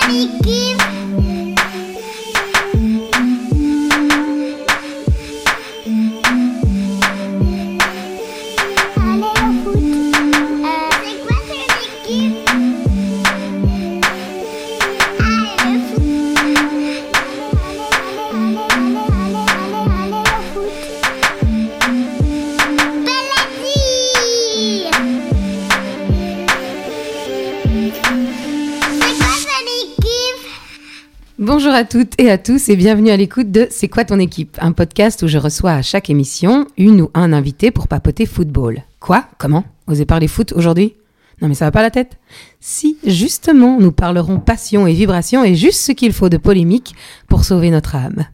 Let me give. Bonjour à toutes et à tous et bienvenue à l'écoute de C'est quoi ton équipe? Un podcast où je reçois à chaque émission une ou un invité pour papoter football. Quoi? Comment? Osez parler foot aujourd'hui? Non mais ça va pas la tête. Si, justement, nous parlerons passion et vibration et juste ce qu'il faut de polémique pour sauver notre âme.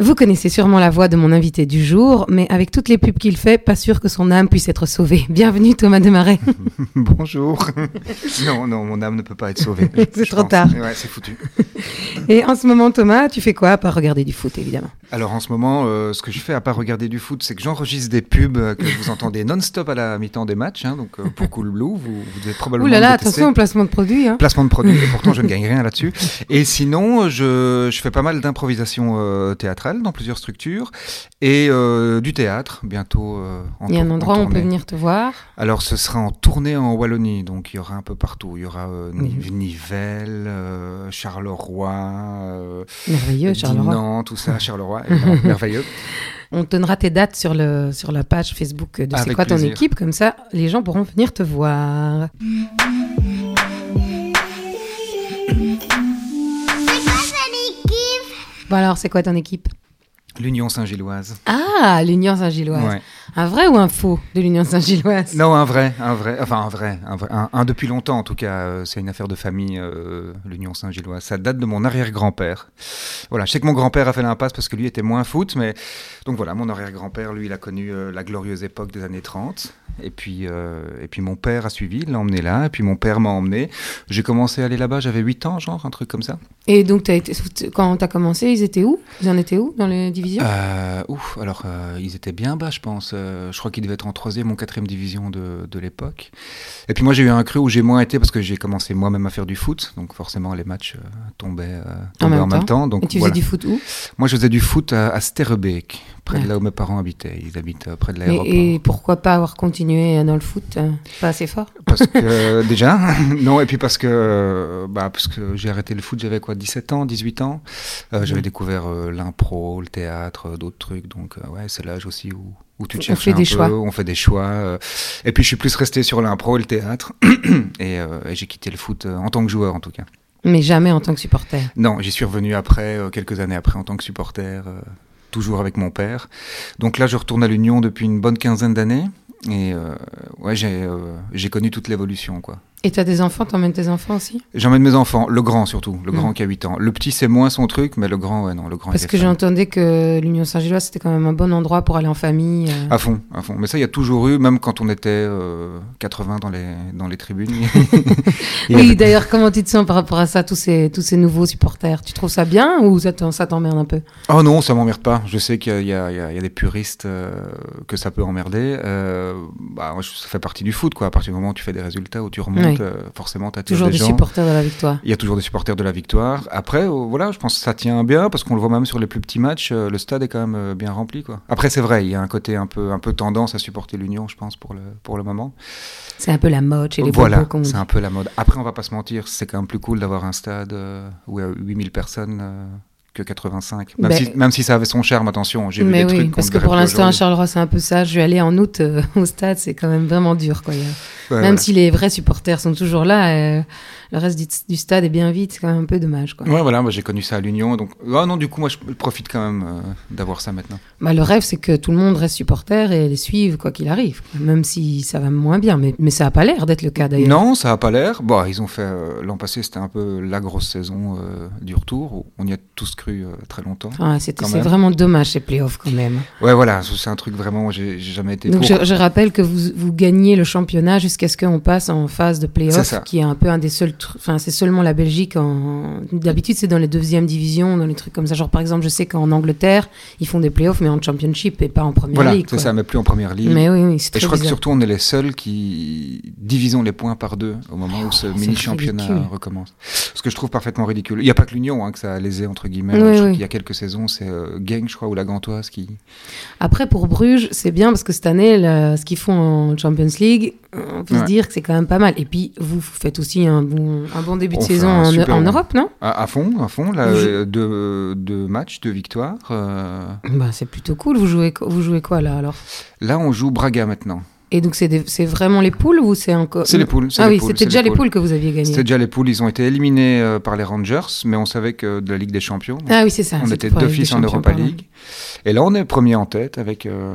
Vous connaissez sûrement la voix de mon invité du jour, mais avec toutes les pubs qu'il fait, pas sûr que son âme puisse être sauvée. Bienvenue Thomas Desmarais. Bonjour. non, non, mon âme ne peut pas être sauvée. c'est trop tard. Ouais, c'est foutu. Et en ce moment, Thomas, tu fais quoi à part regarder du foot, évidemment? Alors en ce moment, euh, ce que je fais à part regarder du foot, c'est que j'enregistre des pubs euh, que vous entendez non-stop à la mi-temps des matchs. Hein, donc euh, pour Cool Blue, vous, vous devez probablement. Ouh là là, attention au placement de produit. Hein. Placement de produit, et pourtant je ne gagne rien là-dessus. Et sinon, je, je fais pas mal d'improvisation euh, théâtrale dans plusieurs structures et euh, du théâtre bientôt. euh, en Il y a un endroit où on peut venir te voir. Alors ce sera en tournée en Wallonie, donc il y aura un peu partout. Il y aura euh, Oui. Nivelles, euh, Charleroi, Merveilleux, Charleroi. Dinan, tout ça, Charleroi, merveilleux. On donnera tes dates sur, le, sur la page Facebook de C'est quoi ton équipe, comme ça les gens pourront venir te voir. Bon alors, c'est quoi ton équipe? L'Union Saint-Gilloise. Ah, l'Union Saint-Gilloise. Ouais. Un vrai ou un faux de l'Union Saint-Gilloise? Non, un vrai, un vrai, enfin un vrai, un, vrai, un, un depuis longtemps en tout cas. euh, c'est une affaire de famille, euh, l'Union Saint-Gilloise. Ça date de mon arrière-grand-père. Voilà, je sais que mon grand-père a fait l'impasse parce que lui était moins foot, mais donc voilà, mon arrière-grand-père, lui, il a connu euh, la glorieuse époque des années 30. Et puis, et puis mon père a suivi, il l'a emmené là, et puis mon père m'a emmené. J'ai commencé à aller là-bas, j'avais 8 ans, genre, un truc comme ça. Et donc, été, quand tu as commencé, ils étaient où? Ils en étaient où dans les divisions? Ouf, alors ils étaient bien bas, je pense. Euh, je crois qu'ils devaient être en troisième ou quatrième division de, de l'époque. Et puis moi, j'ai eu un cru où j'ai moins été parce que j'ai commencé moi-même à faire du foot, donc forcément les matchs euh, tombaient, euh, en, même temps. Donc Et tu voilà. faisais du foot où? Moi, je faisais du foot à, à Sterrebeek, près Ouais. de là où mes parents habitaient. Ils habitent près de l'aéroport. Et pourquoi pas avoir continué dans le foot Pas assez fort? Parce que déjà, non, et puis parce que, bah, parce que j'ai arrêté le foot, j'avais quoi, 17 ans, 18 ans? Euh, J'avais Mhm. découvert euh, l'impro, le théâtre, euh, d'autres trucs. Donc, ouais, c'est l'âge aussi où, où tu te On fait un des peu, choix. on fait des choix. euh. et puis, je suis plus resté sur l'impro et le théâtre. et euh, et j'ai quitté le foot euh, en tant que joueur, en tout cas. Mais jamais en tant que supporter. Non, j'y suis revenu après, euh, quelques années après, en tant que supporter, euh, toujours avec mon père. Donc là, je retourne à l'Union depuis une bonne quinzaine d'années. Et ouais, j'ai j'ai connu toute l'évolution, quoi. Et tu as des enfants T'emmènes tes enfants aussi? J'emmène mes enfants, le grand surtout, le Mm. grand qui a 8 ans. Le petit, c'est moins son truc, mais le grand, ouais, non, le grand. Parce que j'entendais que l'Union Saint-Gilloise, c'était quand même un bon endroit pour aller en famille. euh. À fond, à fond. Mais ça, il y a toujours eu, même quand on était euh, 80 dans les, dans les tribunes. Oui, avait- d'ailleurs, comment tu te sens par rapport à ça, tous ces, tous ces nouveaux supporters? Tu trouves ça bien ou ça t'emmerde un peu? Oh non, ça m'emmerde pas. Je sais qu'il y, y y a- des puristes euh, que ça peut emmerder. Euh, bah, ça fait partie du foot, quoi. À partir du moment où tu fais des résultats, où tu remontes, Oui. euh, forcément, tu Toujours des des gens. supporters de la victoire. Il y a toujours des supporters de la victoire. Après, euh, voilà, je pense que ça tient bien parce qu'on le voit même sur les plus petits matchs. euh, le stade est quand même bien rempli, quoi. Après, c'est vrai, il y a un côté un peu, un peu tendance à supporter l'Union, je pense, pour le, pour le moment. C'est un peu la mode chez les voilà, c'est un peu la mode. Après, on va pas se mentir, c'est quand même plus cool d'avoir un stade où il y a 8000 personnes que 85. Même, Ben- si, même si ça avait son charme, attention, j'ai vu des oui, trucs parce que pour l'instant, à. Charleroi, c'est un peu ça. Je vais aller en août euh, au stade, c'est quand même vraiment dur. Quoi. Ouais, même si les vrais supporters sont toujours là, euh, le reste du, du stade est bien vide, c'est quand même un peu dommage. Quoi. Ouais, voilà, moi, j'ai connu ça à l'Union. Donc, ah non, du coup, moi, je profite quand même euh, d'avoir ça maintenant. Bah, le rêve, c'est que tout le monde reste supporter et les suive quoi qu'il arrive, même si ça va moins bien. Mais, mais ça n'a pas l'air d'être le cas d'ailleurs. Non, ça a pas l'air. Bon, ils ont fait euh, l'an passé, c'était un peu la grosse saison du retour. On y a tous cru très longtemps. Ah, c'est vraiment dommage ces playoffs quand même. Ouais, voilà, c'est un truc vraiment. J'ai j'ai jamais été Donc pour. je, je rappelle que vous, vous gagnez le championnat jusqu'à jusqu'à ce qu'on passe en phase de play-off, qui est un peu un des seuls. Enfin, c'est seulement la Belgique. En... D'habitude, c'est dans les deuxièmes divisions, dans les trucs comme ça. Genre, par exemple, je sais qu'en Angleterre, ils font des play-offs, mais en championship et pas en première Voilà, ligue. c'est quoi. ça, mais plus en première ligue. Mais oui, oui, c'est Et je crois que surtout, on est les seuls qui divisons les points par deux au moment où ce c'est mini-championnat recommence. Ce que je trouve parfaitement ridicule. Il n'y a pas que l'Union hein, que ça a lésé, entre guillemets. Oui, oui. qu'il y a quelques saisons, c'est euh, Genk, je crois, ou la Gantoise qui. Après, pour Bruges, c'est bien parce que cette année, ce qu'ils font en Champions League, on peut se dire que c'est quand même pas mal. Et puis, vous faites aussi un bon, un bon début de On saison en, Europe, non? À, à fond, à fond. Là, jou- euh, deux, deux matchs, deux victoires. euh, bah, C'est plutôt cool. Vous jouez, vous jouez quoi là alors? Là, on joue Braga maintenant. Et donc, c'est vraiment les poules ou c'est encore. C'est les poules. Ah les oui, c'était déjà les poules. poules que vous aviez gagnées. C'était déjà les poules. Ils ont été éliminés euh, par les Rangers, mais on savait que de la Ligue des Champions. Ah oui, c'est ça. on était d'office en Europa. League. Et là, on est premier en tête avec. euh,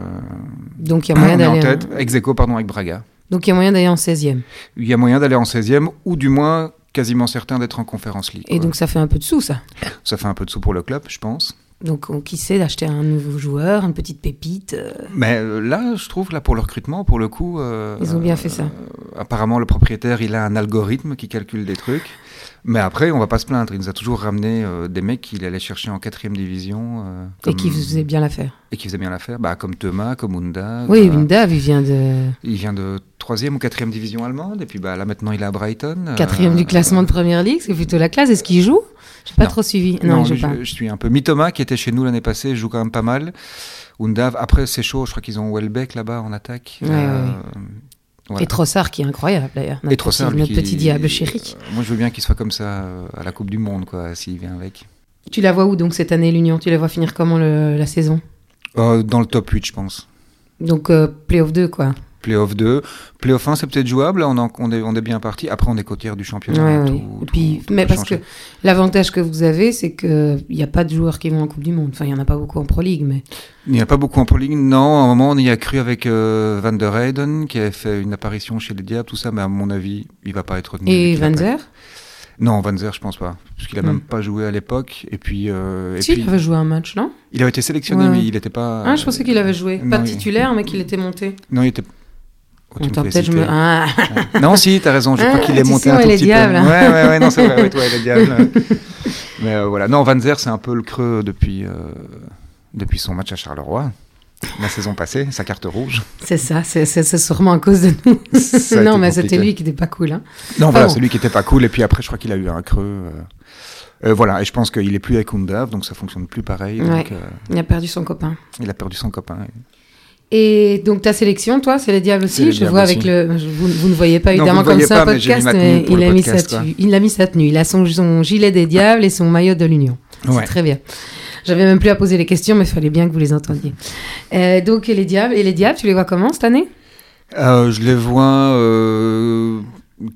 Donc, il y a moyen est en d'aller. tête, ex aequo, pardon, avec Braga. Donc, il y a moyen d'aller en 16e. Il y a moyen d'aller en 16e, ou du moins quasiment certain d'être en Conférence League. Et quoi. donc, ça fait un peu de sous, ça. Ça fait un peu de sous pour le club, je pense. Donc, on- qui sait d'acheter un nouveau joueur, une petite pépite. euh, Mais euh, là, je trouve, là, pour le recrutement, pour le coup. euh, Ils ont bien fait ça. euh, apparemment, le propriétaire, il a un algorithme qui calcule des trucs. Mais après, on va pas se plaindre. Il nous a toujours ramené euh, des mecs qu'il allait chercher en quatrième division. euh, Et qui faisait bien l'affaire. et qui faisait bien l'affaire. Bah, comme Thomas, comme Unda. Oui, euh, Windav, il vient de. Il vient de troisième ou quatrième division allemande. Et puis bah, là, maintenant, il est à Brighton. euh, Quatrième du classement de première ligue, c'est plutôt la classe. Est-ce qu'il joue? J'ai pas Non. trop suivi. Non, Non, je pas. je, je suis un peu. Mitoma, qui était chez nous l'année passée, joue quand même pas mal. Undav, après, c'est chaud. Je crois qu'ils ont Welbeck là-bas en attaque. Ouais, ouais, voilà. Et Trossard qui est incroyable d'ailleurs. Et Trossard, petit, notre petit diable chéri. Euh, moi, je veux bien qu'il soit comme ça euh, à la Coupe du Monde, quoi, s'il vient avec. Tu la vois où donc cette année l'Union? Tu la vois finir comment le- la saison? Euh, dans le top 8, je pense. Donc euh, playoff 2 quoi. Playoff 2. Playoff 1, c'est peut-être jouable. On, en- on est, on est bien parti. Après, on est côtière du championnat. Ouais, tout- puis, tout mais parce que l'avantage que vous avez, c'est que il n'y a pas de joueurs qui vont en Coupe du Monde. Enfin, il y en a pas beaucoup en Pro League, mais Il n'y a pas beaucoup en Pro League. Non, à un moment, on y a cru avec euh, Van der Heyden, qui avait fait une apparition chez les Diables, tout ça, mais à mon avis, il va pas être retenu. et Van Zer? Non, Van Zer, je pense pas. Parce qu'il a Hmm. même pas joué à l'époque. Et puis, euh, et Si, puis il avait joué un match, non? Il avait été sélectionné, Ouais. mais il n'était pas. Ah, je pensais qu'il avait joué. non, pas il- titulaire, mais qu'il était monté. Non, il était. Peut-être je me. Ah, Non, si, t'as raison. Je Ah, crois qu'il est monté un ouais, tout petit diables. peu. Ouais, ouais, ouais, non, c'est vrai. Oui, toi, les diables. mais euh, voilà. Non, Van Zer, c'est un peu le creux depuis, euh, depuis son match à Charleroi. La saison passée, sa carte rouge. c'est ça, c'est c'est- c'est sûrement à cause de nous. Non, mais c'était lui qui n'était pas cool. Hein. Non, voilà, bon. celui qui était pas cool. Et puis après, je crois qu'il a eu un creux. euh. Voilà, et je pense qu'il est plus avec Undav, donc ça fonctionne plus pareil. Ouais. Donc, Il a perdu son copain. il a perdu son copain. Et donc ta sélection, toi, c'est les Diables aussi. les Je Diables vois avec le. vous, vous ne voyez pas Non, évidemment comme ça un mais podcast, mais il a mis sa tenue. Il a mis sa tenue. Il a son, son gilet des Diables et son maillot de l'Union. Ouais. C'est très bien. J'avais même plus à poser les questions, mais il fallait bien que vous les entendiez. Euh, donc et les Diables, et les Diables, tu les vois comment cette année? Euh, je les vois euh,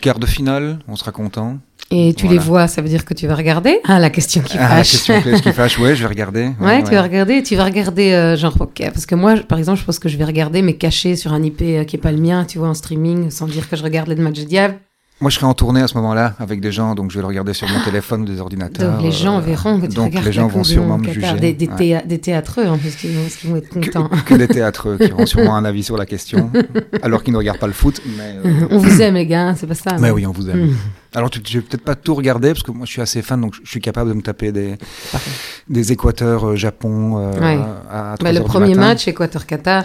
quart de finale, on sera content. Et tu Voilà. les vois, ça veut dire que tu vas regarder Ah, la question qui Ah, la fâche. question qui fâche, ouais, je vais regarder. Ouais, tu vas regarder, tu vas regarder euh, genre ok, parce que moi, par exemple, je pense que je vais regarder mais caché sur un IP euh, qui est pas le mien, tu vois, en streaming, sans dire que je regarde les matchs de Diable. Moi, je serai en tournée à ce moment-là avec des gens, donc je vais le regarder sur mon téléphone ou des ordinateurs. Donc les gens euh, verront que tu donc regardes les gens vont sûrement me Qatar. juger. Des, des, ouais. des théâtreux en plus qui vont, qui vont être contents. Que, que des théâtreux qui auront sûrement un avis sur la question, alors qu'ils ne regardent pas le foot. Mais, euh, On vous aime les gars, hein, c'est pas ça. mais oui, on vous aime. Mm. Alors, je vais peut-être pas tout regarder, parce que moi, je suis assez fan, donc je suis capable de me taper des, Parfait. des Équateurs euh, Japon euh, Ouais. à, à 3 Bah, le premier matin. match, Équateur-Qatar.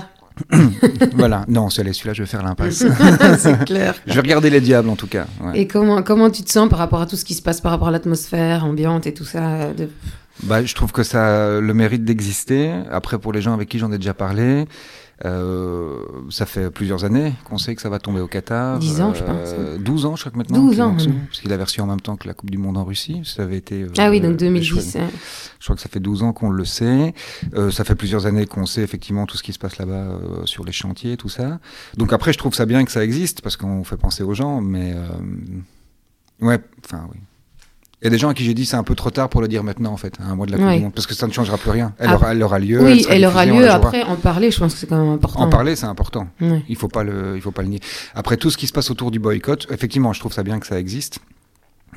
voilà, non, celui-là, je vais faire l'impasse. c'est clair. je vais regarder les diables, en tout cas. ouais. Et comment, comment tu te sens par rapport à tout ce qui se passe, par rapport à l'atmosphère ambiante et tout ça de... Bah, je trouve que ça a le mérite d'exister. Après, pour les gens avec qui j'en ai déjà parlé, euh, ça fait plusieurs années qu'on sait que ça va tomber au Qatar. 10 ans, je Euh, 12 ans, je crois que maintenant. 12 qu'ils ans, même. Parce qu'il a reçu en même temps que la Coupe du Monde en Russie. Ça avait été. euh, Ah oui, donc je, 2010. hein. je crois que ça fait 12 ans qu'on le sait. Euh, ça fait plusieurs années qu'on sait effectivement tout ce qui se passe là-bas euh, sur les chantiers, tout ça. Donc après, je trouve ça bien que ça existe parce qu'on fait penser aux gens, mais euh, ouais, enfin oui. Il y a des gens à qui j'ai dit c'est un peu trop tard pour le dire maintenant en fait, à un mois de la Coupe du Monde, parce que ça ne changera plus rien. Elle, Ah. aura, elle aura lieu. oui, elle aura diffusée, lieu. Après, en parler, je pense que c'est quand même important. En parler, c'est important. Ouais. Il faut pas le, il faut pas le nier. Après tout ce qui se passe autour du boycott, effectivement, je trouve ça bien que ça existe,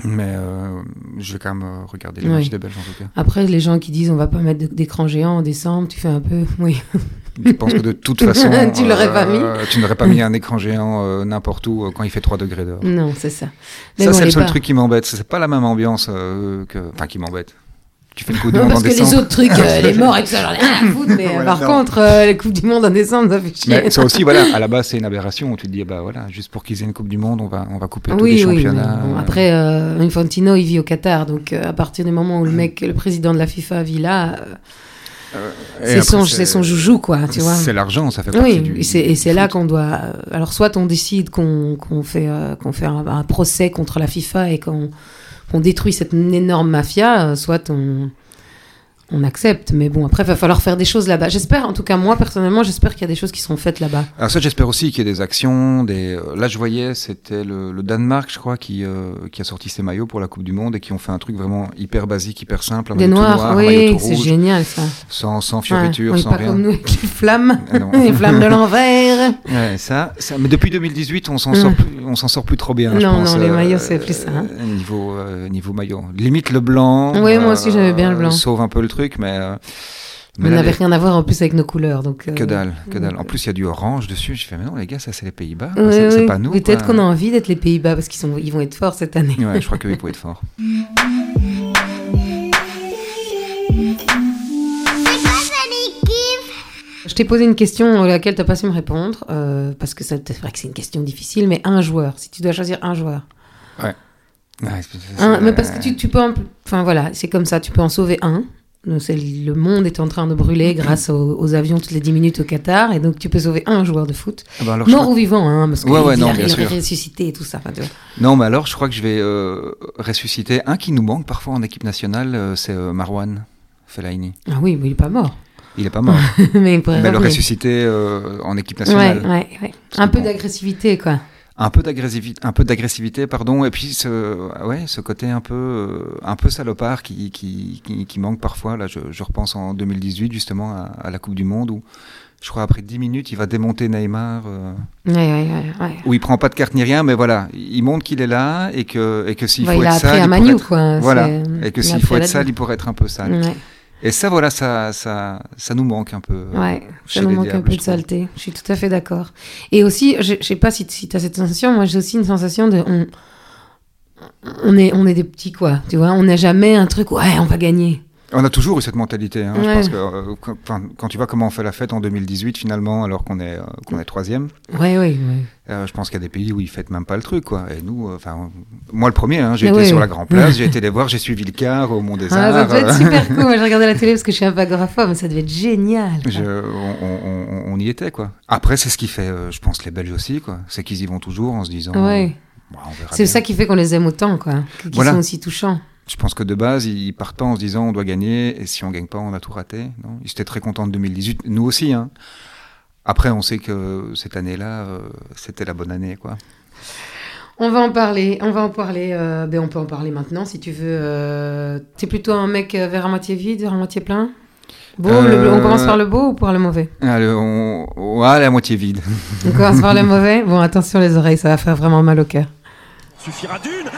mais euh, je vais quand même euh, regarder les matchs des Belges en tout cas. Après, les gens qui disent on va pas mettre d'écran géant en décembre, tu fais un peu. Oui. Je pense que de toute façon, Tu l'aurais pas mis. tu n'aurais pas mis un écran géant euh, n'importe où euh, quand il fait 3 degrés dehors. Non, c'est ça. Mais Ça, bon, c'est le seul truc qui m'embête. C'est pas la même ambiance euh, que. Enfin, qui m'embête. Tu fais le coup de Non, monde en parce que les décembre. autres trucs, euh, les morts et tout ça, j'en ai rien à foutre. Mais euh, par non. contre, euh, les Coupes du Monde en décembre, ça fait chier. Mais ça aussi, voilà, à la base, c'est une aberration. où Tu te dis, bah voilà, juste pour qu'ils aient une Coupe du Monde, on va, on va couper tous les oui, oui. mais championnats. bon, après, euh, Infantino, il vit au Qatar. Donc, euh, à partir du moment où le mec, le président de la FIFA vit là, euh, c'est son, joujou, quoi. Tu vois. C'est l'argent, ça fait partie Oui, du. et c'est, du là qu'on doit. Alors, soit on décide qu'on, qu'on fait, euh, qu'on fait un, un procès contre la FIFA et qu'on, qu'on détruit cette énorme mafia, euh, soit on, on accepte. Mais bon, après, il va falloir faire des choses là-bas. J'espère, en tout cas, moi, personnellement, j'espère qu'il y a des choses qui seront faites là-bas. Alors ça, j'espère aussi qu'il y ait des actions. Des... euh, Là, je voyais, c'était le, le Danemark, je crois, qui, euh, qui a sorti ses maillots pour la Coupe du Monde et qui ont fait un truc vraiment hyper basique, hyper simple. Des noirs, noir, oui, c'est génial ça. Sans, sans Ouais, fioriture, oui, sans pas rien. comme nous avec les flammes, Ah les flammes de l'envers. Ouais, ça, ça, mais depuis 2018, on s'en Mm. sort, plus, on s'en sort plus trop bien. je Non, pense, non, les maillots, c'est plus ça, hein. euh, Niveau, euh, niveau maillot. Limite le blanc. Oui, moi aussi, j'aimais bien le blanc. Sauve un peu le truc, mais. euh, On mais là, n'avait les- rien à voir en plus avec nos couleurs. Donc, euh, Que dalle, que dalle. En plus, il y a du orange dessus. Je fais, mais non, les gars, ça, c'est les Pays-Bas. Oui, c'est oui. pas nous. Peut-être qu'on a envie d'être les Pays-Bas parce qu'ils sont, ils vont être forts cette année. Ouais, je crois qu'ils vont être forts. Je t'ai posé une question à laquelle tu n'as pas su me répondre euh, parce que ça- c'est vrai que c'est une question difficile, mais un joueur, si tu dois choisir un joueur. Ouais, Un, mais parce que tu, tu peux. en- Enfin voilà, c'est comme ça, tu peux en sauver un. Le monde est en train de brûler grâce aux, aux avions toutes les 10 minutes au Qatar, et donc tu peux sauver un joueur de foot. Ah bah Mort crois- ou vivant, hein, parce que Ouais, ouais, sûr. ressuscité et tout ça. enfin. Non, mais alors, je crois que je vais euh, ressusciter un qui nous manque parfois en équipe nationale, euh, c'est euh, Marwan Fellaini. Ah oui, mais il est pas mort. Il est pas mort, mais il pourrait mais le ressusciter euh, en équipe nationale. ouais, Un peu bon. d'agressivité, quoi. Un peu d'agressivité, un peu d'agressivité, pardon, et puis ce, ouais, ce côté un peu, euh, un peu salopard qui, qui, qui, qui manque parfois. Là, je, je repense en 2018 justement à, à la Coupe du Monde où, je crois, après 10 minutes, il va démonter Neymar. euh, ouais, ouais. ouais. où il prend pas de carte ni rien, mais voilà, il montre qu'il est là et que, et que s'il Ouais, faut il être a sale, à il pourrait Manu, être- quoi. Voilà, et que s'il faut être sale, il pourrait être un peu sale. Ouais, Et ça, voilà, ça, ça, ça nous manque un peu. ouais. chez ça nous manque un peu de saleté. Je suis tout à fait d'accord. Et aussi, je, je sais pas si, si tu as cette sensation, moi j'ai aussi une sensation de. On, on, est, on est des petits, quoi. Tu vois, on n'a jamais un truc, ouais, on va gagner. On a toujours eu cette mentalité. Hein. Je pense que euh, quand, tu vois comment on fait la fête en 2018 finalement, alors qu'on est, euh, qu'on est troisième, ouais, ouais. euh, je pense qu'il y a des pays où ils fêtent même pas le truc, quoi. Et nous, enfin, moi le premier, hein, j'ai été oui. sur la Grand Place, j'ai été les voir, j'ai suivi le car au Mont des Ah, ça devait être super cool. Moi, j'ai regardé la télé parce que je suis un peu agoraphobe, mais ça devait être génial. Je- on, on- on- on y était, quoi. Après, c'est ce qui fait, je pense, les Belges aussi, quoi. C'est qu'ils y vont toujours en se disant. Ouais. bah, C'est ça qui fait qu'on les aime autant, quoi. Qu'ils Voilà. sont aussi touchants. Je pense que de base, ils partent pas en se disant on doit gagner et si on gagne pas, on a tout raté. Non? Ils étaient très contents de 2018, nous aussi. Hein. Après, on sait que cette année-là, euh, c'était la bonne année, quoi. On va en parler, on va en parler. euh, ben on peut en parler maintenant si tu veux. Euh, T'es plutôt un mec euh, vers à moitié vide, vers à moitié plein? Beau, le- on commence par le beau ou par le mauvais? Allez, on, ah, la moitié vide. On commence par le mauvais? Bon, attention les oreilles, ça va faire vraiment mal au cœur. suffira d'une.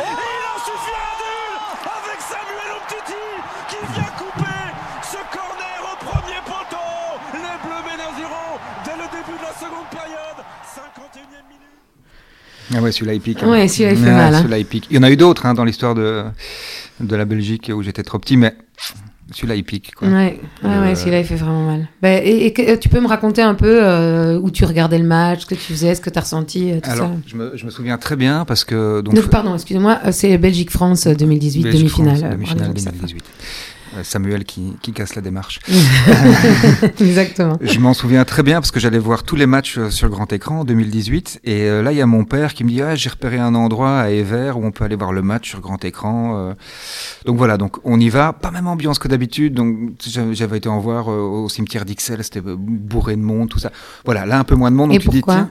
Ah ouais, celui-là, il pique. hein. Ouais, celui-là, il fait Ah, mal, hein. Celui-là, il pique. Il y en a eu d'autres hein, dans l'histoire de, de la Belgique où j'étais trop petit, mais celui-là, il pique. Quoi. Ouais, ouais, Euh, ouais celui-là il fait vraiment mal. Ben, et, euh, tu peux me raconter un peu euh, où tu regardais le match, ce que tu faisais, ce que tu as ressenti, tout Alors, ça je me, je me souviens très bien parce que. Donc, Donc, pardon, excusez-moi, c'est Belgique-France euh, 2018, Belgique, demi-finale. France, euh, demi-finale pour les gens qui 2018. Euh, Samuel qui, qui casse la démarche. pas. Exactement. Je m'en souviens très bien parce que j'allais voir tous les matchs euh, sur grand écran en 2018 et euh, là il y a mon père qui me dit ah j'ai repéré un endroit à Evert où on peut aller voir le match sur grand écran euh. donc voilà donc on y va pas même ambiance que d'habitude donc j'avais été en voir euh, au cimetière d'Ixelles c'était euh, bourré de monde tout ça voilà là un peu moins de monde Et tu dis pourquoi?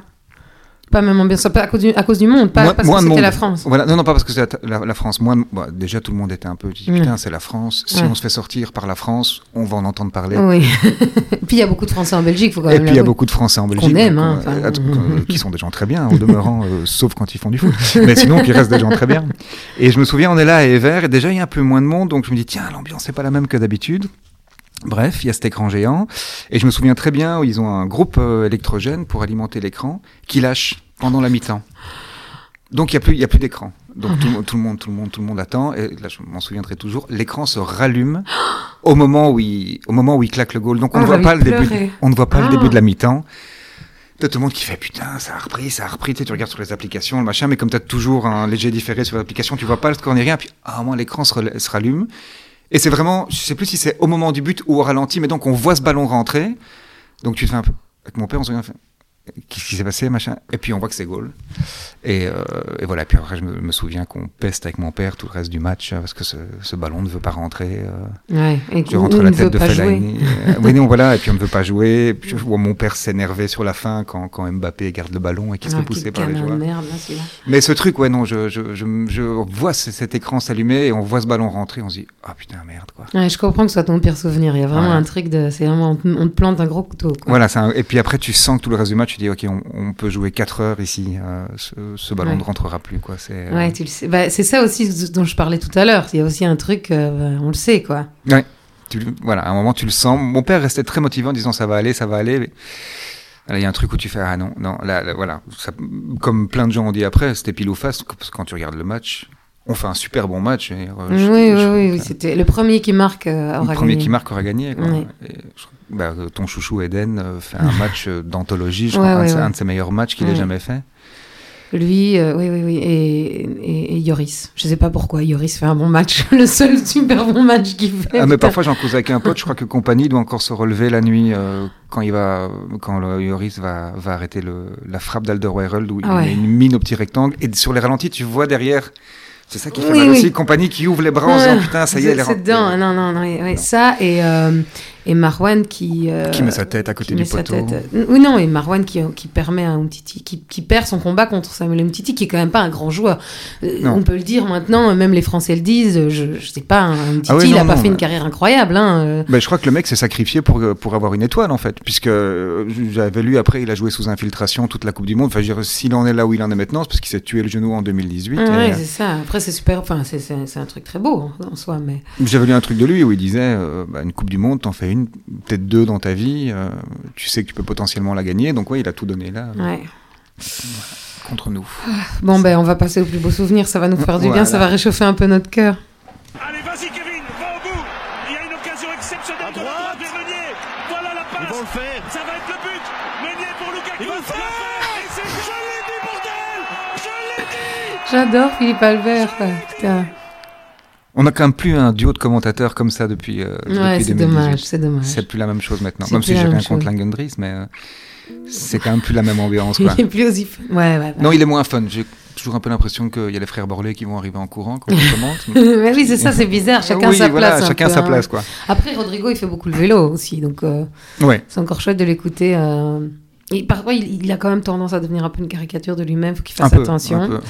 Pas même ambiance, pas à cause du, à cause du monde, pas Moins- parce moins que c'était la France. Voilà, non, non, pas parce que c'est la, la- la France. Moi, bah, déjà, tout le monde était un peu dit, putain, c'est la France. Si Ouais. on se fait sortir par la France, on va en entendre parler. Oui. puis il y a beaucoup de Français en Belgique, faut quand Et même puis il y a beaucoup de Français en Belgique. Qu'on aime, hein, euh, euh, qui sont des gens très bien, au demeurant, euh, sauf quand ils font du foot. Mais sinon, qui restent des gens très bien. Et je me souviens, on est là à Evert, et déjà, il y a un peu moins de monde, donc je me dis, tiens, l'ambiance n'est pas la même que d'habitude. Bref, il y a cet écran géant. Et je me souviens très bien où ils ont un groupe euh, électrogène pour alimenter l'écran qui lâche pendant la mi-temps. Donc il n'y a plus, il y a plus d'écran. Donc tout, tout le monde, tout le monde, tout le monde attend. Et là, je m'en souviendrai toujours. L'écran se rallume au moment où il, au moment où il claque le goal. Donc on Oh, ne voit pas le début. On ne voit pas Ah. le début de la mi-temps. T'as tout le monde qui fait putain, ça a repris, ça a repris. Tu, sais, tu regardes sur les applications, le machin, mais comme tu as toujours un léger différé sur l'application, tu vois pas le score ni rien. Puis à un moment, l'écran se rallume. Et c'est vraiment, je sais plus si c'est au moment du but ou au ralenti, mais donc on voit ce ballon rentrer. Donc tu te fais un peu. Avec mon père, on se fait, Qu'est-ce qui s'est passé, machin Et puis on voit que c'est goal. Et, euh, et voilà. Puis après, je me, me souviens qu'on peste avec mon père tout le reste du match euh, parce que ce, ce ballon ne veut pas rentrer. euh, Ouais. Et tu rentres la tête de. Fellaini. Euh, oui, non, voilà. Et puis on ne veut pas jouer. Et puis vois mon père s'énerver sur la fin quand, quand Mbappé garde le ballon et qu'il se Ah, fait pousser quel par les joueurs. merde, là, celui-là. Mais ce truc, ouais, non, je, je, je, je vois ce- cet écran s'allumer et on voit ce ballon rentrer. On se dit, ah putain, merde, quoi. Ouais, je comprends que ce soit ton pire souvenir. Il y a vraiment un truc de. C'est vraiment. On te, plante un gros couteau. Quoi. Voilà, un- et puis après, tu sens que tout le reste du match, tu dis, ok, on, on peut jouer 4 heures ici. euh, ce, ce ballon Ouais. ne rentrera plus, quoi. C'est, euh, Ouais, tu le sais. Bah, c'est ça aussi dont je parlais tout à l'heure. Il y a aussi un truc, euh, on le sait, quoi. tu voilà, à un moment, tu le sens. Mon père restait très motivant en disant, ça va aller, ça va aller. mais- Il y a un truc où tu fais, ah non, non, là, là, voilà. Ça- comme plein de gens ont dit après, c'était pile ou face, parce que quand tu regardes le match, on fait un super bon match. et, euh, Oui, je- oui, je- oui, oui, C'était le premier qui marque euh, Le aura premier gagné. qui marque aura gagné. Quoi. Et bah, euh, ton chouchou Eden euh, fait un match euh, d'anthologie, je Ouais, crois, un, de ouais, un de ses meilleurs matchs qu'il ait jamais fait. Lui, euh, oui, oui, oui. Et, et, et Yoris. Je sais pas pourquoi. Yoris fait un bon match. le seul super bon match qu'il fait. Ah, mais parfois j'en cause avec un pote, je crois que Compagnie doit encore se relever la nuit euh, quand il va, quand le Yoris va, va arrêter le, la frappe d'Alderweireld où il Ah ouais. met une mine au petit rectangle et sur les ralentis tu vois derrière, c'est ça qui fait Oui, mal oui. aussi, Compagnie qui ouvre les bras en disant putain ça y est, elle est C'est. Non, non, non. ouais, ouais, Ça et, euh, et Marwan qui. euh, Qui met sa tête à côté du poteau. tête, euh, non, et Marwan qui, qui permet à Umtiti, qui, qui perd son combat contre Samuel Umtiti, qui est quand même pas un grand joueur. Euh, on peut le dire maintenant, même les Français le disent, je, je sais pas, un Umtiti, Ah oui, il a non, pas non, fait une carrière incroyable. Hein, je crois que le mec s'est sacrifié pour, pour avoir une étoile en fait, puisque j'avais lu après il a joué sous infiltration toute la Coupe du Monde. Enfin, je veux dire, s'il en est là où il en est maintenant, c'est parce qu'il s'est tué le genou en 2018. Ouais, et, ouais, euh, c'est ça. Après, c'est super. Enfin, c'est- un truc très beau en, en soi, mais. J'avais lu un truc de lui où il disait bah, une Coupe du Monde, t'en fais une, peut-être deux dans ta vie. euh, tu sais que tu peux potentiellement la gagner. Donc ouais, il a tout donné là euh, Ouais. contre nous. Bon, ben, on va passer au plus beau souvenir. Ça va nous faire du bien. Voilà. Ça va réchauffer un peu notre cœur. Allez, vas-y Kevin, va au bout. Il y a une occasion exceptionnelle À de la droite. droite vers Meunier. Voilà la Ils passe. vont le faire. Ça va être le but. Meunier pour Lukaku. Ils vont le la faire. Et c'est je l'ai dit bordel. Je l'ai dit. J'adore Philippe Albert. Putain. On a quand même plus un duo de commentateurs comme ça depuis, euh, Ouais, depuis c'est 2018. dommage. C'est dommage. C'est plus la même chose maintenant. Même si j'ai rien contre. Langendries, mais euh, c'est quand même plus la même ambiance. Quoi. Il est plus aussi. fun. Ouais, ouais. ouais. non, il est moins fun. J'ai toujours un peu l'impression qu'il y a les frères Borlé qui vont arriver en courant quand on commente. mais oui, c'est ça, c'est bizarre. Chacun oui, sa voilà, place. un chacun peu, sa hein. place, quoi. Après, Rodrigo, il fait beaucoup le vélo aussi, donc euh, Ouais. c'est encore chouette de l'écouter. Et parfois, il, il a quand même tendance à devenir un peu une caricature de lui-même. Faut qu'il fasse peu, attention.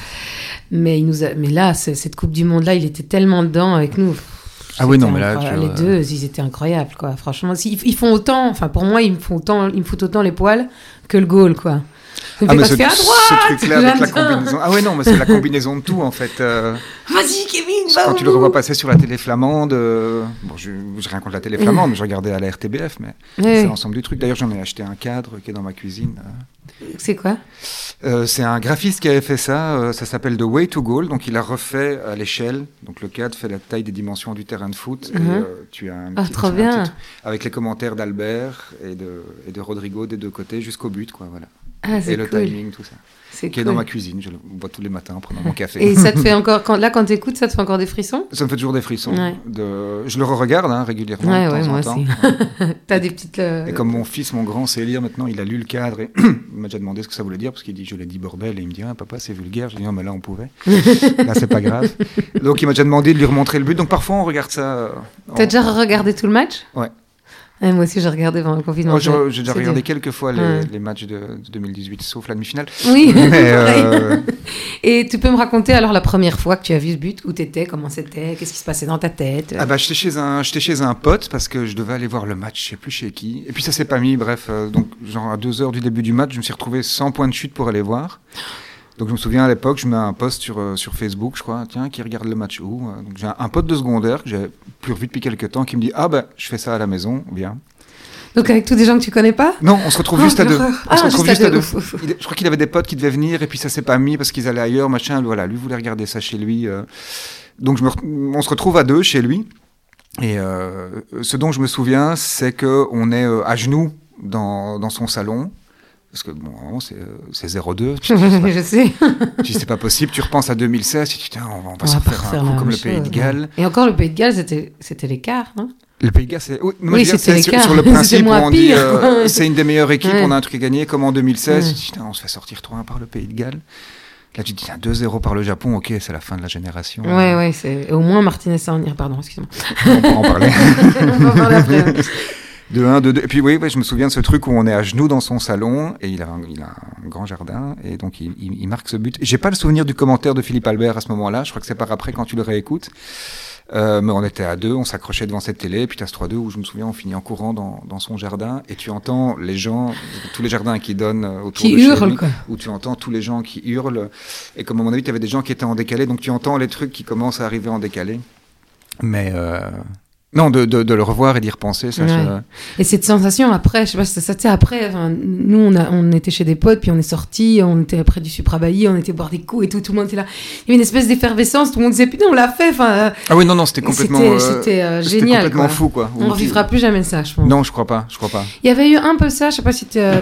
Mais il nous a... mais là, cette Coupe du Monde là, il était tellement dedans avec nous. Ah oui, non, mais là, les deux, ils étaient incroyables, quoi. Franchement, ils font autant. Enfin, pour moi, ils me font autant, ils me foutent autant les poils que le goal, quoi. Ah, mais ce, truc-là avec la combinaison. Ah ouais, non, mais c'est la combinaison de tout, en fait. euh, Vas-y, Kevin, va quand tu le revois passer sur la télé flamande, euh, bon, je j'ai rien contre la télé flamande, je regardais à la RTBF, mais c'est l'ensemble du truc. D'ailleurs, j'en ai acheté un cadre qui est dans ma cuisine. C'est quoi? Euh, c'est un graphiste qui avait fait ça, euh, ça s'appelle The Way to Goal, donc il a refait à l'échelle, donc le cadre fait la taille des dimensions du terrain de foot, euh, tu as un Ah, trop un bien. petit- avec les commentaires d'Albert et de, et de Rodrigo des deux côtés jusqu'au but, quoi, voilà. Ah, Et le cool. timing, tout ça. C'est Qui est dans ma cuisine, je le bois tous les matins en prenant mon café. Et ça te fait encore, quand, là, quand t'écoutes, ça te fait encore des frissons? Ça me fait toujours des frissons. Ouais. De... Je le re-regarde hein, régulièrement. Ouais, de temps ouais, en moi temps. aussi. T'as des petites. euh, Et comme mon fils, mon grand, sait lire maintenant, il a lu le cadre et il m'a déjà demandé ce que ça voulait dire parce qu'il dit je l'ai dit bordel et il me dit ah, papa c'est vulgaire. Je dis non mais là on pouvait. là c'est pas grave. Donc il m'a déjà demandé de lui remontrer le but. Donc parfois on regarde ça. euh, T'as en- déjà regardé tout le match? Ouais. Ouais, moi aussi, j'ai regardé pendant le confinement. Oh, j'ai déjà regardé quelques fois les, Ouais. les matchs de, de 2018, sauf la demi-finale. Oui. Mais, euh, Et tu peux me raconter alors la première fois que tu as vu ce but, où t'étais, comment c'était, qu'est-ce qui se passait dans ta tête? Ah bah j'étais chez un chez un pote parce que je devais aller voir le match, je sais plus chez qui. Et puis ça s'est pas mis, bref, euh, donc genre à deux heures du début du match, je me suis retrouvé sans point de chute pour aller voir. Donc je me souviens à l'époque, je mets un post sur, euh, sur Facebook, je crois, tiens, qui regarde le match où Euh, Donc j'ai un, un pote de secondaire que j'ai plus revu depuis quelques temps qui me dit Ah ben, je fais ça à la maison, bien. Donc avec tous des gens que tu connais pas? Non, on se retrouve Oh, juste à deux. On se Ah, retrouve juste juste à deux. Ouf, ouf. Il je crois qu'il avait des potes qui devaient venir et puis ça s'est pas mis parce qu'ils allaient ailleurs, machin. Voilà, lui voulait regarder ça chez lui. euh. Donc je me re- on se retrouve à deux chez lui. Et euh, ce dont je me souviens, c'est que on est à genoux dans, dans son salon. Parce que bon, vraiment, c'est euh, c'est 0-2. Tu, te dis, c'est pas- je sais. tu dis, c'est pas possible. Tu repenses à 2016. Tu dis, tiens, on va, on va On va faire un coup comme le Pays de Galles. Et encore, le Pays de Galles, c'était c'était l'écart, non? Le Pays de Galles, c'est. Oui, moi, Oui, je dire, c'était c'est sur, l'écart. sur le principe où on dit pire, euh, quoi. c'est une des meilleures équipes, Ouais. on a un truc à gagner, comme en 2016. Ouais. Tu te dis, Putain, on se fait sortir 3-1 par le Pays de Galles. Là, tu te dis, tiens, 2-0 par le Japon, ok, c'est la fin de la génération. Ouais, ouais, c'est au moins Martinez en Pardon, excuse-moi. On pourra en parler. On va en parler après. De 1, de 2. Et puis, oui, ouais, je me souviens de ce truc où on est à genoux dans son salon et il a un, il a un grand jardin et donc il, il- il marque ce but. J'ai pas le souvenir du commentaire de Philippe Albert à ce moment-là. Je crois que c'est par après quand tu le réécoutes. Euh, mais on était à deux, on s'accrochait devant cette télé, et puis tu as ce 3-2 où je me souviens, on finit en courant dans, dans son jardin, et tu entends les gens, tous les jardins qui donnent autour Qui de hurlent, lui, quoi. où tu entends tous les gens qui hurlent, et comme à mon avis, tu avais des gens qui étaient en décalé, donc tu entends les trucs qui commencent à arriver en décalé. Mais euh, non, de, de, de le revoir et d'y repenser, ça, Ouais. je- Et cette sensation après, je sais pas, ça, sais, après, enfin, nous, on, a, on était chez des potes, puis on est sortis, on était près du Suprabailly, on était boire des coups et tout, tout le monde était là. Il y avait une espèce d'effervescence, tout le monde disait, putain, on l'a fait, enfin, euh, Ah oui, non, non, c'était complètement, c'était, euh, c'était, euh, c'était génial. complètement quoi. fou, quoi. On ne revivra plus jamais ça, je pense. Non, je crois pas, je crois pas. Il y avait eu un peu ça, je sais pas si tu as,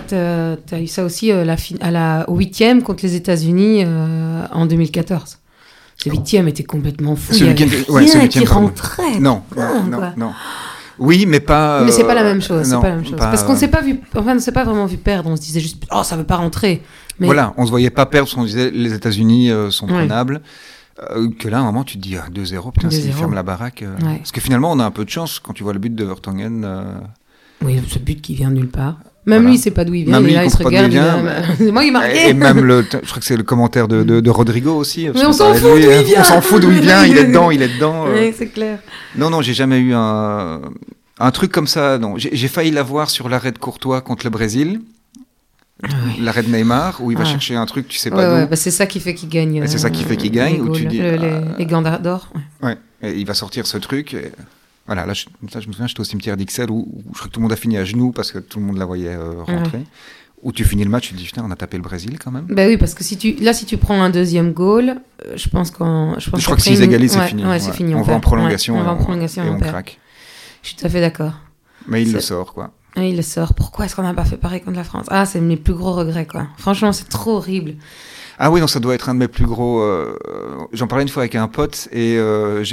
eu ça aussi euh, la fin- à la, au huitième contre les États-Unis euh, en 2014. Ce huitième était complètement fou. Il y avait ouais, qui rentrait. Non, non, non. Oui, mais pas. Mais c'est pas la euh, même chose. c'est non, pas la même chose. pas, Parce qu'on euh, s'est pas vu, enfin, on s'est pas vraiment vu perdre. On se disait juste, oh, ça veut pas rentrer. Mais Voilà, on se voyait pas perdre, parce qu'on disait les États-Unis euh, sont prenables. Euh, que là, à un moment, tu te dis ah, 2-0, putain, s'ils 2-0. ferment la baraque. euh, Ouais. Parce que finalement, on a un peu de chance quand tu vois le but de Vertonghen. euh, oui, ce but qui vient de nulle part. Même Voilà. lui, il sait pas d'où il vient. Même il lui, là, il il se regarde. il il là, C'est moi qui ai marqué. Et, même le, je crois que c'est le commentaire de, de, de Rodrigo aussi. Mais on s'en fout d'où il hein, vient. On s'en fout d'où il vient, il est dedans, il est dedans. euh. Ouais, c'est clair. Non, non, j'ai jamais eu un, un truc comme ça. Non, j'ai failli l'avoir sur l'arrêt de Courtois contre le Brésil, l'arrêt de Neymar, où il va Ah. chercher un truc, tu sais pas ouais, d'où. bah, c'est ça qui fait qu'il gagne. C'est ça qui fait qu'il gagne, les où tu goals, dis, le- les, ah. les gants d'or. ouais. Ouais, et il va sortir ce truc. et Voilà, là, je, ça, je me souviens, j'étais au cimetière d'Ixelles où, où je crois que tout le monde a fini à genoux parce que tout le monde la voyait euh, rentrer. Où tu finis le match, tu te dis, putain, on a tapé le Brésil quand même. Bah oui, parce que si tu, là, si tu prends un deuxième goal, euh, je pense qu'en, je pense Je crois que s'ils une- égalisent, c'est ouais, fini. Ouais, Ouais. c'est fini. On, va en prolongation, Ouais, on va en prolongation et on on craque. Je suis tout à fait d'accord. Mais il le C'est- sort, quoi. Et il le sort. Pourquoi est-ce qu'on n'a pas fait pareil contre la France? Ah, c'est mes plus gros regrets, quoi. Franchement, c'est trop horrible. Ah oui, non, ça doit être un de mes plus gros. euh, J'en parlais une fois avec un pote et euh,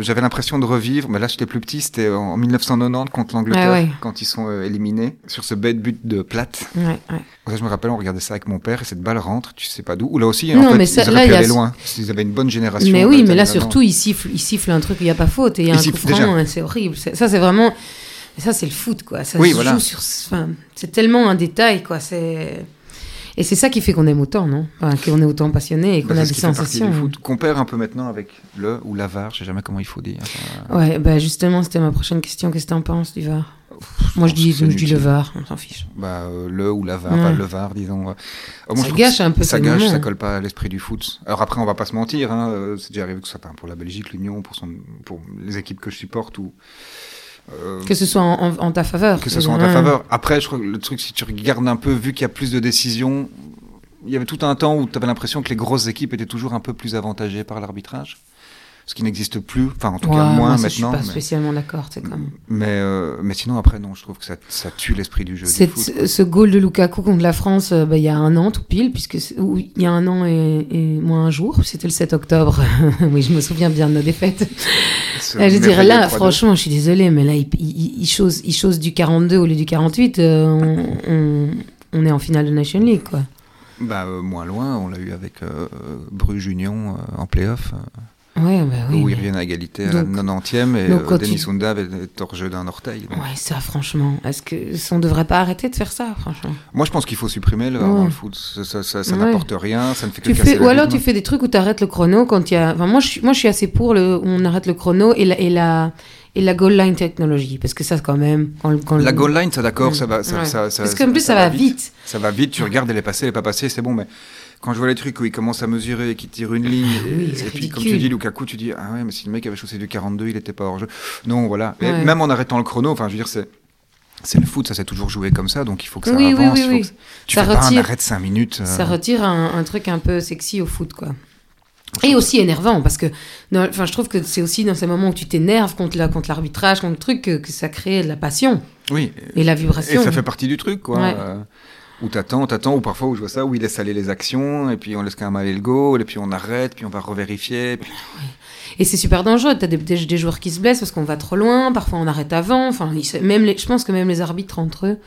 j'avais l'impression de revivre. Mais là, j'étais plus petit. C'était en 1990 contre l'Angleterre Ah ouais. quand ils sont euh, éliminés sur ce bête but de plate. Ouais, ouais. Ça, je me rappelle, on regardait ça avec mon père et cette balle rentre. Tu sais pas d'où. Ou là aussi, Non, en fait, mais ça- ils auraient là, pu aller loin. Ils avaient une bonne génération. Mais oui, mais là, surtout, il siffle, il siffle un truc il n'y a pas faute et il y a Il un coup franc, c'est horrible. Ça, c'est vraiment. Ça, c'est le foot, quoi. Ça Oui, se voilà. joue sur. Enfin, c'est tellement un détail, quoi. C'est. Et c'est ça qui fait qu'on aime autant, non? Enfin, Qu'on est autant passionné et qu'on Bah, a des sensations. du foot. Qu'on perd un peu maintenant avec le ou la VAR. Je sais jamais comment il faut dire. Enfin, Ouais, bah justement, c'était ma prochaine question. Qu'est-ce que t'en penses du VAR? Moi, je dis, je le. VAR, on s'en fiche. bah, euh, le ou la VAR, Ouais. pas le VAR, disons. euh. Moi, Ça gâche un peu Ça gâche, ça colle pas à l'esprit du foot. Alors après, on va pas se mentir. Hein, euh, c'est déjà arrivé que ce soit pour la Belgique, l'Union, pour, son, pour les équipes que je supporte ou. Euh, Que ce soit en, ta faveur. que ce soit en ta faveur. Après, je crois que le truc, si tu regardes un peu, vu qu'il y a plus de décisions, il y avait tout un temps où tu avais l'impression que les grosses équipes étaient toujours un peu plus avantagées par l'arbitrage. Ce qui n'existe plus, enfin en tout Ouais, cas moins moi, ça, maintenant. Je suis pas mais- spécialement d'accord, c'est comme. mais, euh, mais sinon, après, non, je trouve que ça, ça tue l'esprit du jeu. du foot, ce goal de Lukaku contre la France, euh, bah, il y a un an tout pile, puisque il y a un an et, et moins un jour, c'était le 7 octobre. oui, je me souviens bien de nos défaites. Là, je veux dire, là, 3-2. franchement, je suis désolée, mais là, il, il, il chose, il chose du 42 au lieu du 48. euh, on, on, on est en finale de Nation League, quoi. Bah, euh, moins loin, on l'a eu avec euh, Bruges Union en playoff, euh, Ouais, bah oui. où ils reviennent à égalité à Donc- la 90e et donc euh, Denis tu- été hors jeu d'un orteil. Ouais, ça, franchement. Est-ce que on devrait pas arrêter de faire ça, franchement? Moi, je pense qu'il faut supprimer le Ouais. le foot. Ça, ça, ça- ça Ouais. n'apporte rien, ça ne fait que tu casser fais, ou alors rythme. tu fais des trucs où tu arrêtes le chrono quand il y a. Enfin, moi, je suis, moi, je suis assez pour le. On arrête le chrono et la, et la, Et la goal line technologie, parce que ça, quand même. Quand, quand La goal line, ça d'accord, ça va. Ça, Ouais. ça- ça- Parce qu'en plus, ça va vite. Ça va vite, tu regardes, elle est passée, elle est pas passée, c'est bon, mais quand je vois les trucs où il commence à mesurer et qu'il tire une ligne, et, Ah oui, et puis comme tu dis, Lukaku, tu dis, ah ouais, mais si le mec avait chaussé du 42, il était pas hors jeu. Non, voilà. Et Ouais. même en arrêtant le chrono, enfin, je veux dire, c'est. C'est le foot, ça s'est toujours joué comme ça, donc il faut que ça Oui, oui, avance. oui, il faut oui. que- Tu Ça fais pas un arrêt de 5 minutes. euh, Ça retire un, un truc un peu sexy au foot, quoi. Et aussi énervant, parce que enfin, je trouve que c'est aussi dans ces moments où tu t'énerves contre la- contre l'arbitrage, contre le truc, que, que ça crée de la passion Oui. et la Et vibration. ça fait partie du truc, quoi. Ouais. euh, où t'attends, t'attends, ou parfois où je vois ça, où il laisse aller les actions, et puis on laisse quand même aller le goal, et puis on arrête, puis on va revérifier. puis- Et c'est super dangereux. T'as des, des, joueurs qui se blessent parce qu'on va trop loin. Parfois, on arrête avant. Enfin, même je pense que même les arbitres entre eux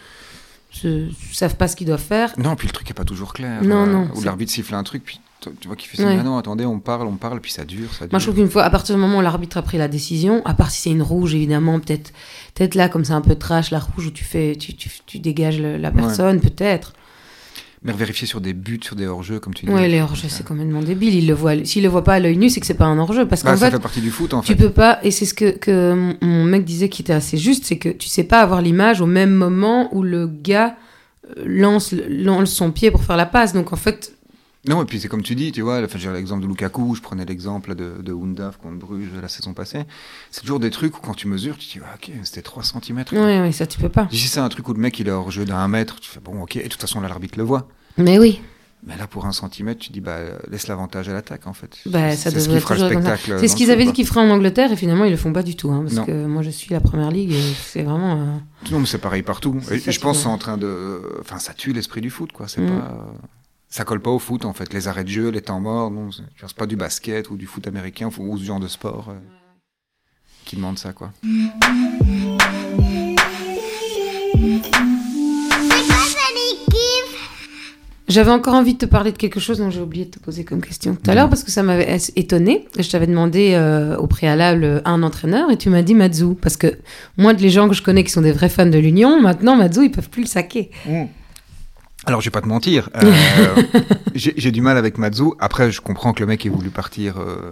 ne savent pas ce qu'ils doivent faire. Non, puis le truc est pas toujours clair. Non, euh, non, c'est- l'arbitre siffle un truc, puis tu vois qu'il fait ça. Ouais. Ah non, attendez, on parle, on parle, puis ça dure, ça dure. Moi, je trouve qu'une fois, à partir du moment où l'arbitre a pris la décision, à part si c'est une rouge, évidemment, peut-être, peut-être là, comme c'est un peu trash, la rouge où tu fais, tu, tu, tu dégages le- la personne, peut-être. Mais vérifier sur des buts, sur des hors-jeux, comme tu dis. Ouais, les hors-jeux, c'est complètement débile. Il le voit, s'il le voit pas à l'œil nu, c'est que c'est pas un hors-jeu, parce Bah, qu'en ça fait, fait partie du foot, en tu fait. peux pas, et c'est ce que, que mon- mon mec disait qui était assez juste, c'est que tu sais pas avoir l'image au même moment où le gars euh, lance, lance son pied pour faire la passe. Donc en fait, Non, et puis c'est comme tu dis, tu vois, enfin, j'ai l'exemple de Lukaku, je prenais l'exemple de, de Undav contre Bruges la saison passée. C'est toujours des trucs où quand tu mesures, tu te dis, ah, ok, c'était 3 cm. ouais, ouais, ça tu peux pas. Si c'est un truc où le mec il est hors jeu d'un mètre, tu fais bon, ok, et de toute façon là l'arbitre le voit. Mais oui, Mais là pour un centimètre, tu dis bah laisse l'avantage à l'attaque en fait. Bah, ça c'est ce devrait qui fera le spectacle. c'est ce qu'ils avaient dit qu'ils feraient en Angleterre, et finalement ils le font pas du tout, hein, parce Non. que moi je suis la première ligue, et c'est vraiment. euh. Non mais c'est pareil partout. Et, ça je pense que c'est en train de, enfin ça tue l'esprit du foot quoi. C'est Mm. pas, ça colle pas au foot en fait. Les arrêts de jeu, les temps morts, non, c'est pas du basket ou du foot américain ou ce genre de sport euh, qui demande ça quoi. J'avais encore envie de te parler de quelque chose dont j'ai oublié de te poser comme question tout à l'heure parce que ça m'avait étonné. Je t'avais demandé euh, au préalable un entraîneur et tu m'as dit Mazou. Parce que moi, de les gens que je connais qui sont des vrais fans de l'Union, maintenant Mazou, ils peuvent plus le saquer. Alors, je vais pas te mentir. euh, j'ai du mal avec Mazou. Après, je comprends que le mec ait voulu partir, euh,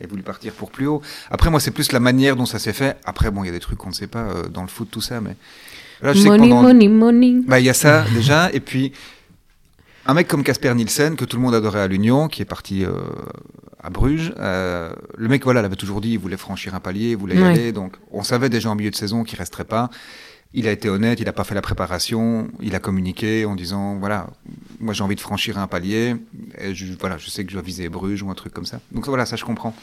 ait voulu partir pour plus haut. Après, moi, c'est plus la manière dont ça s'est fait. Après, bon, il y a des trucs qu'on ne sait pas euh, dans le foot, tout ça, mais là, je sais que money, pendant- money, money. Bah, il y a ça déjà, et puis un mec comme Casper Nielsen que tout le monde adorait à l'Union, qui est parti euh, à Bruges. euh, le mec, voilà, l'avait toujours dit, il voulait franchir un palier, il voulait y Ouais. aller. Donc, on savait déjà en milieu de saison qu'il resterait pas. Il a été honnête, il n'a pas fait la préparation, il a communiqué en disant voilà, moi j'ai envie de franchir un palier, et je, voilà, je sais que je dois viser Bruges ou un truc comme ça. Donc voilà, ça je comprends.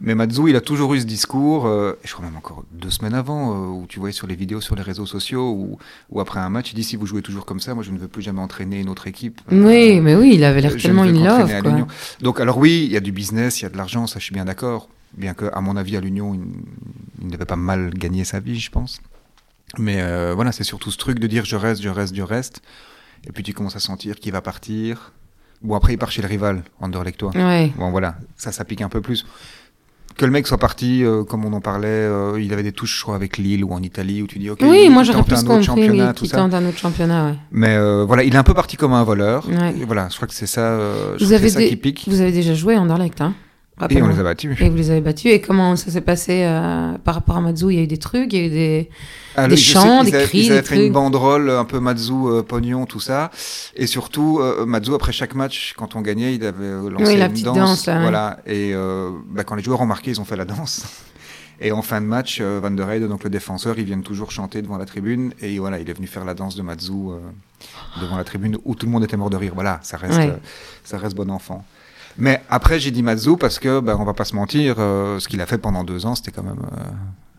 Mais Mazou, il a toujours eu ce discours, euh, et je crois même encore deux semaines avant, euh, où tu voyais sur les vidéos sur les réseaux sociaux, où, où après un match, il dit si vous jouez toujours comme ça, moi je ne veux plus jamais entraîner une autre équipe. Euh, Oui, mais oui, il avait l'air tellement in love. quoi. Donc alors oui, il y a du business, il y a de l'argent, ça je suis bien d'accord. Bien que à mon avis à l'Union, il, il ne devait pas mal gagner sa vie, je pense. Mais euh, voilà, c'est surtout ce truc de dire je reste, je reste, je reste. Et puis tu commences à sentir qu'il va partir. Bon après il part chez le rival, Anderlecht toi. Ouais. Bon voilà, ça ça pique un peu plus. Que le mec soit parti, euh, comme on en parlait, euh, il avait des touches, je crois, avec Lille ou en Italie, où tu dis, ok, Oui, il moi j'aurais tente plus un autre championnat, oui, tout ça. tente un autre championnat. Ouais. Mais euh, voilà, il est un peu parti comme un voleur. Ouais. Et voilà, je crois que c'est ça, euh, je Vous crois avez c'est ça qui pique. Vous avez déjà joué à Anderlecht, hein? Et on les a battus. Et vous les avez battus. Et comment ça s'est passé euh, par rapport à Mazou Il y a eu des trucs, il y a eu des. Ah, Des chants, des avaient- cris, Ils avaient des fait une trucs. banderole un peu Mazou, euh, pognon, tout ça. Et surtout, euh, Mazou, après chaque match, quand on gagnait, il avait euh, lancé Oui, la une petite danse. danse, là, voilà. Et euh, bah, quand les joueurs ont marqué, ils ont fait la danse. Et en fin de match, euh, Van der Heyde, donc le défenseur, ils viennent toujours chanter devant la tribune. Et voilà, il est venu faire la danse de euh, devant la tribune où tout le monde était mort de rire. Voilà, ça reste, Ouais. euh, ça reste bon enfant. Mais après, j'ai dit Mazou parce que, ben, on va pas se mentir, euh, ce qu'il a fait pendant deux ans, c'était quand même, euh,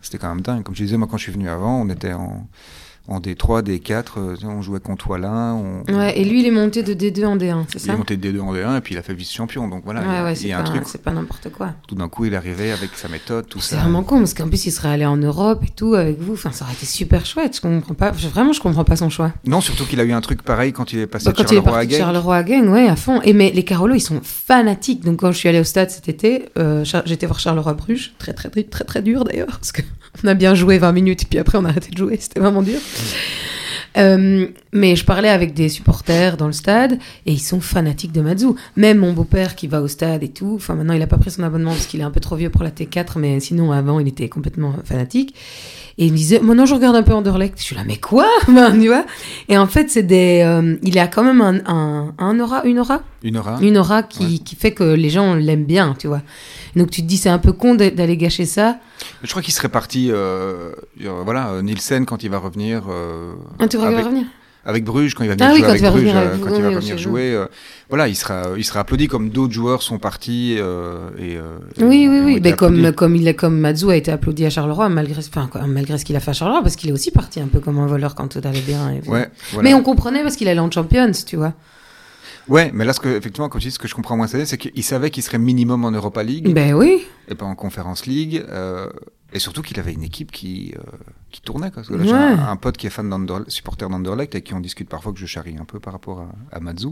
c'était quand même dingue. Comme je disais, moi, quand je suis venu avant, on était en, en D3, D4, euh, on jouait contre Wallin, on, Ouais, et lui, il est monté de D2 en D1, c'est il ça est monté de D2 en D1 et puis il a fait vice-champion. Donc voilà, il y a- ouais, il c'est pas, un truc. c'est pas n'importe quoi. Tout d'un coup, il est arrivé avec sa méthode, tout C'est ça. vraiment con parce qu'en plus il serait allé en Europe et tout avec vous. Enfin, ça aurait été super chouette. Je comprends pas. je- Vraiment, je comprends pas son choix. Non, surtout qu'il a eu un truc pareil quand il est passé Bah, quand il est Charleroi à parti Genk. Charleroi à Genk, ouais, à fond. Et mais les Carolos, ils sont fanatiques. Donc quand je suis allée au stade cet été, euh, j'étais voir Charleroi Bruges, très très très très très dur d'ailleurs parce que on a bien joué 20 minutes et puis après on a arrêté de jouer. C'était vraiment dur. Euh, mais je parlais avec des supporters dans le stade et ils sont fanatiques de Matsu. Même mon beau-père qui va au stade et tout. Enfin, maintenant, il a pas pris son abonnement parce qu'il est un peu trop vieux pour la T4, mais sinon, avant, il était complètement fanatique. Et il me disait, maintenant, je regarde un peu Anderlecht. Je suis là, mais quoi? Ben, Tu vois? Et en fait, c'est des. euh, il a quand même un, un, un aura, une aura? Une aura. une aura qui, Ouais. qui fait que les gens l'aiment bien, tu vois. Donc tu te dis c'est un peu con d'a- d'aller gâcher ça. Je crois qu'il serait parti. euh, euh, voilà, Nielsen quand il va revenir. euh, Ah, tu avec, revenir? Avec Bruges quand il va venir Ah jouer quand avec il va Bruges, revenir avec- quand oui, il va oui, revenir chez jouer. voilà, il sera, il sera applaudi comme d'autres joueurs sont partis euh, et. euh, Oui, oui, oui. Ben, comme, comme, il, est- comme Matsu a été applaudi à Charleroi, malgré, enfin, malgré ce qu'il a fait à Charleroi, parce qu'il est aussi parti un peu comme un voleur quand tout allait bien. et- Ouais, voilà. Mais on comprenait parce qu'il allait en Champions, tu vois. Ouais, mais là, ce que, effectivement, comme tu dis, ce que je comprends moins, c'est qu'il savait qu'il serait minimum en Europa League Ben oui. Et pas en Conference League. euh, et surtout qu'il avait une équipe qui, euh, qui tournait. Quoi. Parce que là, j'ai un, un pote qui est fan supporter d'Anderlecht et qui on discute parfois que je charrie un peu par rapport à, à Matsu.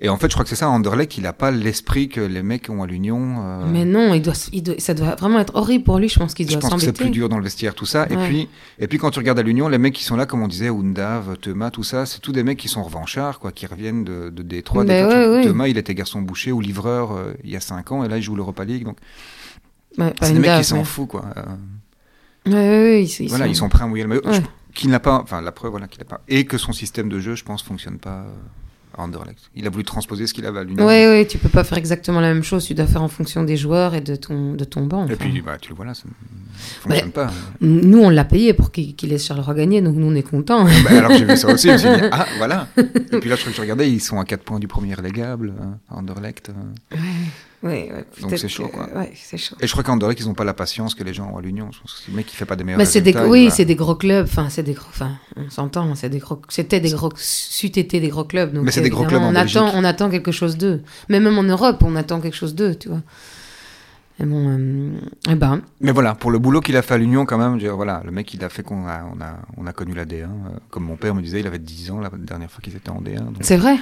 Et en fait, je crois que c'est ça, Anderlecht, il n'a pas l'esprit que les mecs ont à l'Union. euh, Mais non, il doit, il doit- ça doit vraiment être horrible pour lui. Je pense qu'il je doit pense que c'est s'embêter. plus dur dans le vestiaire, tout ça. Et, puis, et puis, quand tu regardes à l'Union, les mecs qui sont là, comme on disait, Undav, Thomas, tout ça, c'est tous des mecs qui sont revanchards, quoi, qui reviennent de, de Détroit. Détroit. ouais, ouais. Thomas, il était garçon boucher ou livreur euh, il y a 5 ans, et là, il joue l'Europa League. Donc, Ouais, c'est des mecs qui s'en mais- foutent, quoi. Euh, Ouais, ouais, ouais, ils, ils voilà, sont- ils sont prêts à mouiller le maillot. Ouais. Qu'il n'a pas, enfin, la preuve, voilà, qu'il n'a pas. Et que son système de jeu, je pense, fonctionne pas euh, à Anderlecht. Il a voulu transposer ce qu'il avait à l'Union. Ouais, ouais, tu peux pas faire exactement la même chose. Tu dois faire en fonction des joueurs et de ton, de ton banc. Et enfin. puis, bah, tu le vois là, ça ne fonctionne pas. Nous, on l'a payé pour qu'il qu'il laisse Charleroi gagner, donc nous, on est contents. Bah, alors j'ai vu ça aussi, je me suis dit, ah voilà. Et puis là, je je regardais, ils sont à 4 points du premier relégable, hein, à Anderlecht. euh. Ouais, ouais, Donc c'est chaud, quoi. Ouais, c'est chaud. Et je crois qu'à Anderlecht, ils n'ont pas la patience que les gens ont à l'Union. Je pense que si le mec qui fait pas des meilleurs Bah, c'est des, résultats, oui, c'est des gros clubs. Enfin, c'est des gros. Enfin, on s'entend. C'est des gros. C'était des gros. C'eût été des gros clubs. Donc Mais c'est des gros clubs en on attend, Belgique. on attend quelque chose d'eux. Mais même en Europe, on attend quelque chose d'eux, tu vois. Bon, euh, ben, Mais voilà, pour le boulot qu'il a fait à l'Union, quand même, dire, voilà, le mec, il a fait qu'on a, on a, on a connu la D1. euh, comme mon père me disait, il avait 10 ans la dernière fois qu'ils étaient en D1. donc- c'est vrai.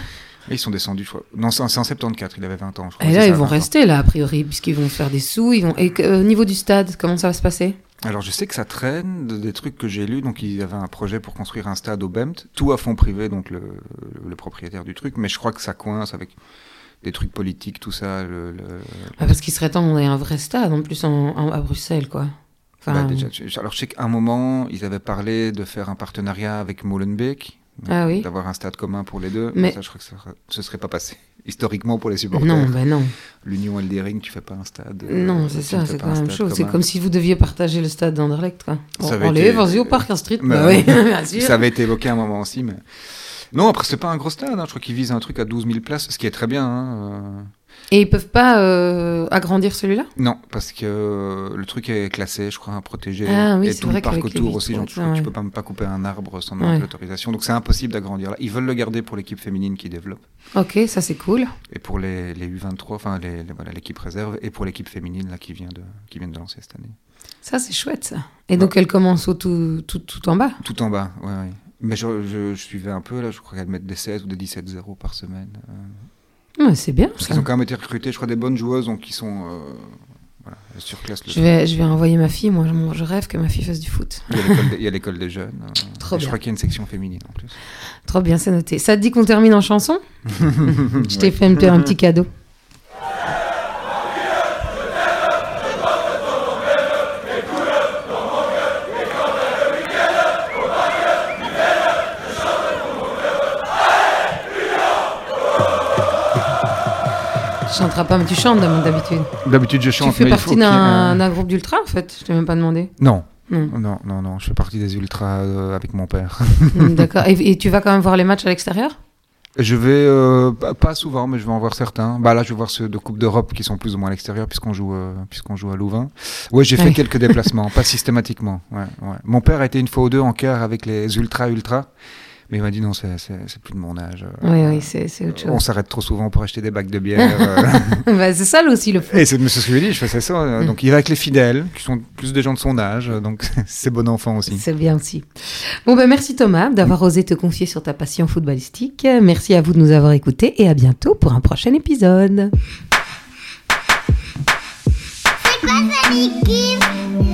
Et ils sont descendus, je crois. Non, c'est en c'est en 74, il avait 20 ans, je crois. Et là, ça, ils vont 20 ans. rester là, a priori, puisqu'ils vont faire des sous. Ils vont. Et euh, au niveau du stade, comment ça va se passer? Alors je sais que ça traîne, de- des trucs que j'ai lus. Donc il y avait un projet pour construire un stade au Bemt, tout à fond privé, donc le, le propriétaire du truc. Mais je crois que ça coince avec des trucs politiques, tout ça. Le, le- Ah, Parce qu'il serait temps qu'on ait un vrai stade, en plus en, en- à Bruxelles, quoi. Enfin, bah, déjà, alors je sais qu'à un moment, ils avaient parlé de faire un partenariat avec Molenbeek, Ah oui. d'avoir un stade commun pour les deux. Mais- Mais ça, je crois que ça ce serait pas passé. Historiquement, pour les supporters, non, ben non. l'Union Eldering, tu fais pas un stade. euh, Non, c'est ça, c'est pas la un même chose. C'est comme si vous deviez partager le stade d'Anderlecht, quoi. Ça avait allez, été- vas-y au parc Street. Bah Bah, oui, bien sûr. Ça avait été évoqué à un moment aussi, mais. Non, après, c'est pas un gros stade. hein. Je crois qu'ils visent un truc à 12 000 places, ce qui est très bien. hein, euh. Et ils peuvent pas euh, agrandir celui-là? Non, parce que euh, le truc est classé, je crois, protégé. Ah oui, et c'est tout vrai le parc autour aussi, genre, je crois que ouais. tu peux pas, couper un arbre sans Ouais. l'autorisation. Donc c'est impossible d'agrandir là. Ils veulent le garder pour l'équipe féminine qui développe. Ok, ça c'est cool. Et pour les, les U23, enfin les, les- voilà, l'équipe réserve, et pour l'équipe féminine là, qui, vient de, qui vient de lancer cette année. Ça c'est chouette ça. Et donc elle commence au tout, tout, tout en bas? Tout en bas, ouais, ouais. Mais je, je, je suivais un peu, là, je crois qu'elle mettent des 16 ou des 17-0 par semaine. euh. Ouais, c'est bien Parce ça. qu'ils ont quand même été recrutés, je crois, des bonnes joueuses, donc qui sont. euh, voilà, surclassent le Je vais, je vais envoyer ma fille. Moi, je, je rêve que ma fille fasse du foot. Il y a l'école des- jeunes. euh, Trop et bien. Je crois qu'il y a une section féminine en plus. Trop bien, c'est noté. Ça te dit qu'on termine en chanson? Je t'ai Ouais. fait un petit cadeau. Tu chanteras pas, mais tu chantes d'habitude. D'habitude, je Tu chante. fais mais il faut partie d'un groupe d'ultra en fait Je t'ai même pas demandé. Non, Non. non, non, non. Je fais partie des ultras euh, avec mon père. Hmm, D'accord. Et, et tu vas quand même voir les matchs à l'extérieur? Je vais euh, pas, souvent, mais je vais en voir certains. Bah là, je vais voir ceux de Coupe d'Europe qui sont plus ou moins à l'extérieur puisqu'on joue, euh, puisqu'on joue à Louvain. Ouais, j'ai fait quelques déplacements, pas systématiquement. Ouais, ouais. Mon père a été une fois ou deux en quart avec les ultras ultras, mais il m'a dit non, c'est plus de mon âge. euh, Oui, euh, oui, c'est autre On chose. s'arrête trop souvent pour acheter des bacs de bière. euh. Bah, c'est ça là aussi le foot. Et c'est ce que je lui ai dit, je faisais ça. euh. Donc il va avec les fidèles, qui sont plus des gens de son âge, donc c'est bon enfant aussi. C'est bien aussi. Bon, ben merci Thomas d'avoir osé te confier sur ta passion footballistique. Merci à vous de nous avoir écoutés et à bientôt pour un prochain épisode. C'est quoi ça